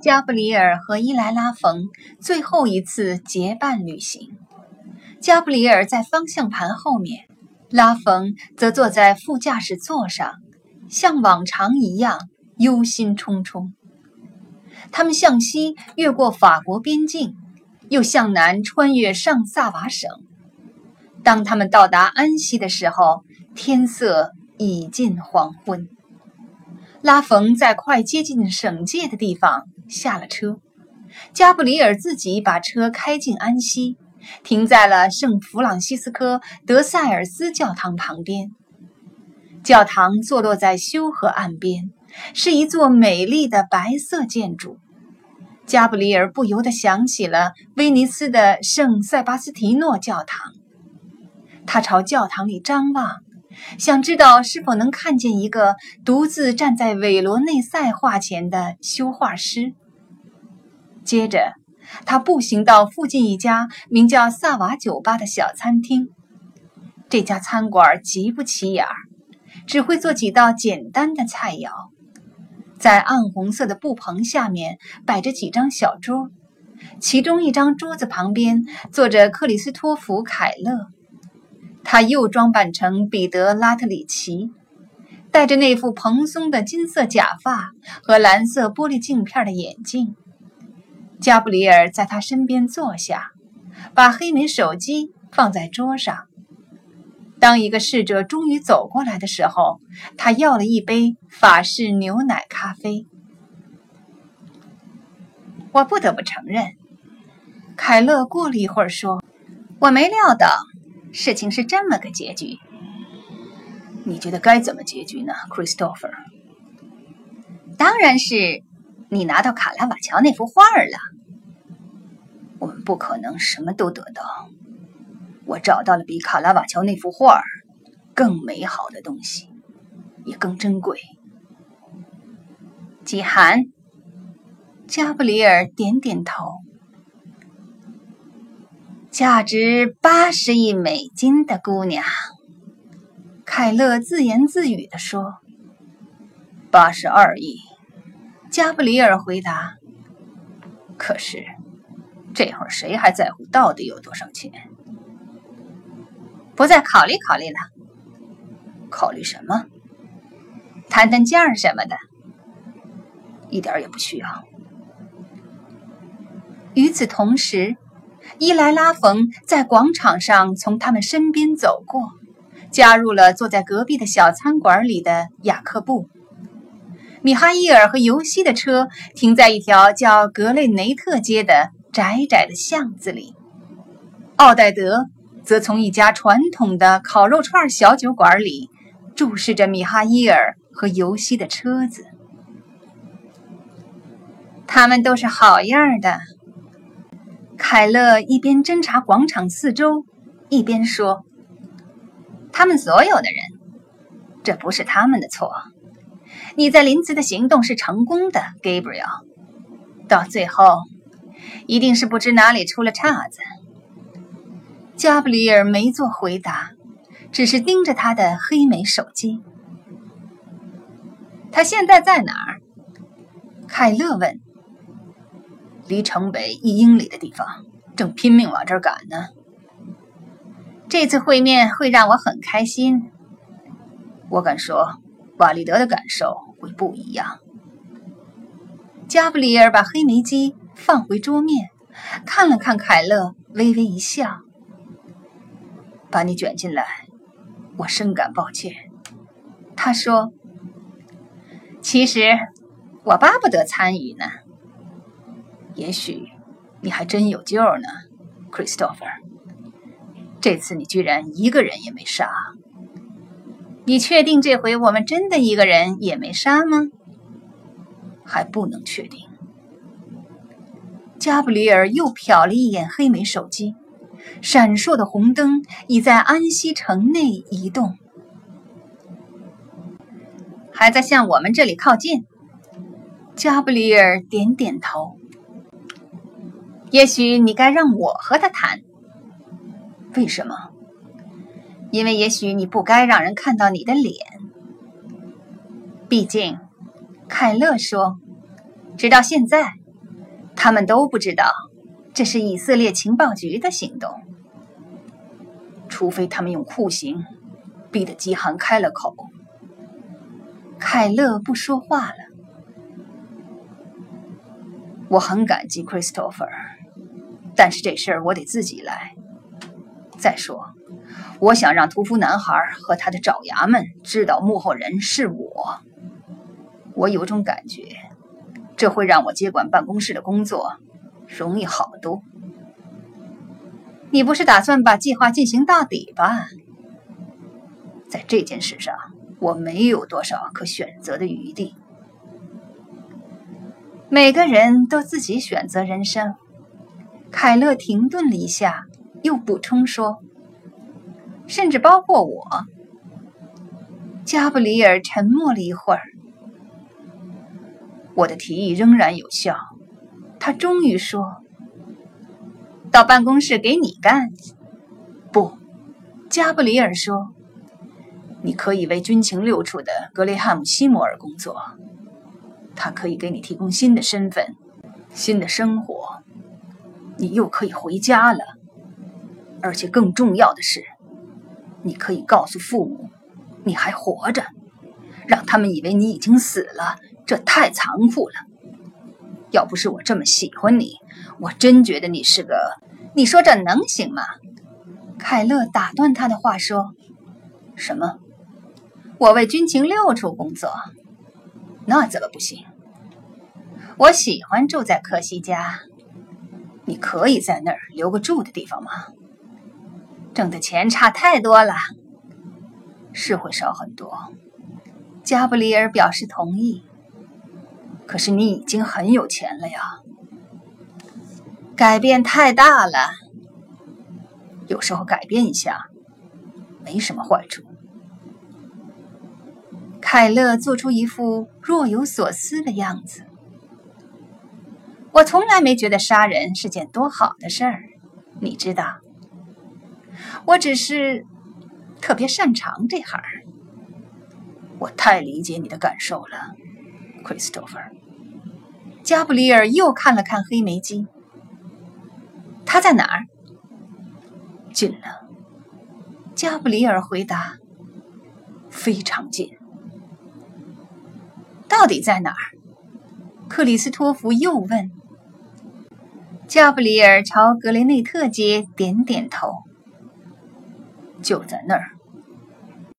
加布里尔和伊莱拉冯最后一次结伴旅行。加布里尔在方向盘后面，拉冯则坐在副驾驶座上，像往常一样忧心忡忡。他们向西越过法国边境，又向南穿越上萨瓦省。当他们到达安息的时候，天色已近黄昏。拉冯在快接近省界的地方下了车，加布里尔自己把车开进安息。停在了圣弗朗西斯科德塞尔斯教堂旁边。教堂坐落在修河岸边，是一座美丽的白色建筑。加布里尔不由得想起了威尼斯的圣塞巴斯提诺教堂。他朝教堂里张望，想知道是否能看见一个独自站在韦罗内塞画前的修画师。接着。他步行到附近一家名叫“萨瓦酒吧”的小餐厅。这家餐馆极不起眼儿，只会做几道简单的菜肴。在暗红色的布棚下面摆着几张小桌，其中一张桌子旁边坐着克里斯托弗·凯勒，他又装扮成彼得·拉特里奇，戴着那副蓬松的金色假发和蓝色玻璃镜片的眼镜。加布里尔在他身边坐下，把黑莓手机放在桌上。当一个侍者终于走过来的时候，他要了一杯法式牛奶咖啡。我不得不承认，凯勒过了一会儿说：“我没料到事情是这么个结局。你觉得该怎么结局呢，Christopher？当然是。”你拿到卡拉瓦乔那幅画了。我们不可能什么都得到。我找到了比卡拉瓦乔那幅画更美好的东西，也更珍贵。季寒，加布里尔点点头。价值八十亿美金的姑娘，凯勒自言自语地说：“八十二亿。”加布里尔回答：“可是，这会儿谁还在乎到底有多少钱？不再考虑考虑了。考虑什么？谈谈价什么的，一点也不需要。”与此同时，伊莱拉冯在广场上从他们身边走过，加入了坐在隔壁的小餐馆里的雅克布。米哈伊尔和尤西的车停在一条叫格雷内特街的窄窄的巷子里，奥黛德则从一家传统的烤肉串小酒馆里注视着米哈伊尔和尤西的车子。他们都是好样的。凯勒一边侦察广场四周，一边说：“他们所有的人，这不是他们的错。”你在林茨的行动是成功的，Gabriel。到最后，一定是不知哪里出了岔子。加布里尔没做回答，只是盯着他的黑莓手机。他现在在哪儿？凯勒问。离城北一英里的地方，正拼命往这儿赶呢。这次会面会让我很开心。我敢说。瓦利德的感受会不一样。加布里尔把黑莓机放回桌面，看了看凯勒，微微一笑：“把你卷进来，我深感抱歉。”他说：“其实我巴不得参与呢。也许你还真有救呢，Christopher。这次你居然一个人也没杀。”你确定这回我们真的一个人也没杀吗？还不能确定。加布里尔又瞟了一眼黑莓手机，闪烁的红灯已在安息城内移动，还在向我们这里靠近。加布里尔点点头。也许你该让我和他谈。为什么？因为也许你不该让人看到你的脸。毕竟，凯勒说，直到现在，他们都不知道这是以色列情报局的行动，除非他们用酷刑逼得基汉开了口。凯勒不说话了。我很感激 Christopher，但是这事儿我得自己来。再说，我想让屠夫男孩和他的爪牙们知道幕后人是我。我有种感觉，这会让我接管办公室的工作容易好多。你不是打算把计划进行到底吧？在这件事上，我没有多少可选择的余地。每个人都自己选择人生。凯勒停顿了一下，又补充说：“甚至包括我。”加布里尔沉默了一会儿。我的提议仍然有效，他终于说：“到办公室给你干。”不，加布里尔说：“你可以为军情六处的格雷汉姆·西摩尔工作，他可以给你提供新的身份、新的生活，你又可以回家了。而且更重要的是，你可以告诉父母你还活着，让他们以为你已经死了。”这太残酷了！要不是我这么喜欢你，我真觉得你是个……你说这能行吗？凯勒打断他的话说：“什么？我为军情六处工作，那怎么不行？我喜欢住在克西家。你可以在那儿留个住的地方吗？挣的钱差太多了，是会少很多。”加布里尔表示同意。可是你已经很有钱了呀，改变太大了。有时候改变一下，没什么坏处。凯勒做出一副若有所思的样子。我从来没觉得杀人是件多好的事儿，你知道。我只是特别擅长这行。我太理解你的感受了，Christopher。加布里尔又看了看黑莓机。他在哪儿？近了。加布里尔回答：“非常近。”到底在哪儿？克里斯托弗又问。加布里尔朝格雷内特街点点头：“就在那儿。”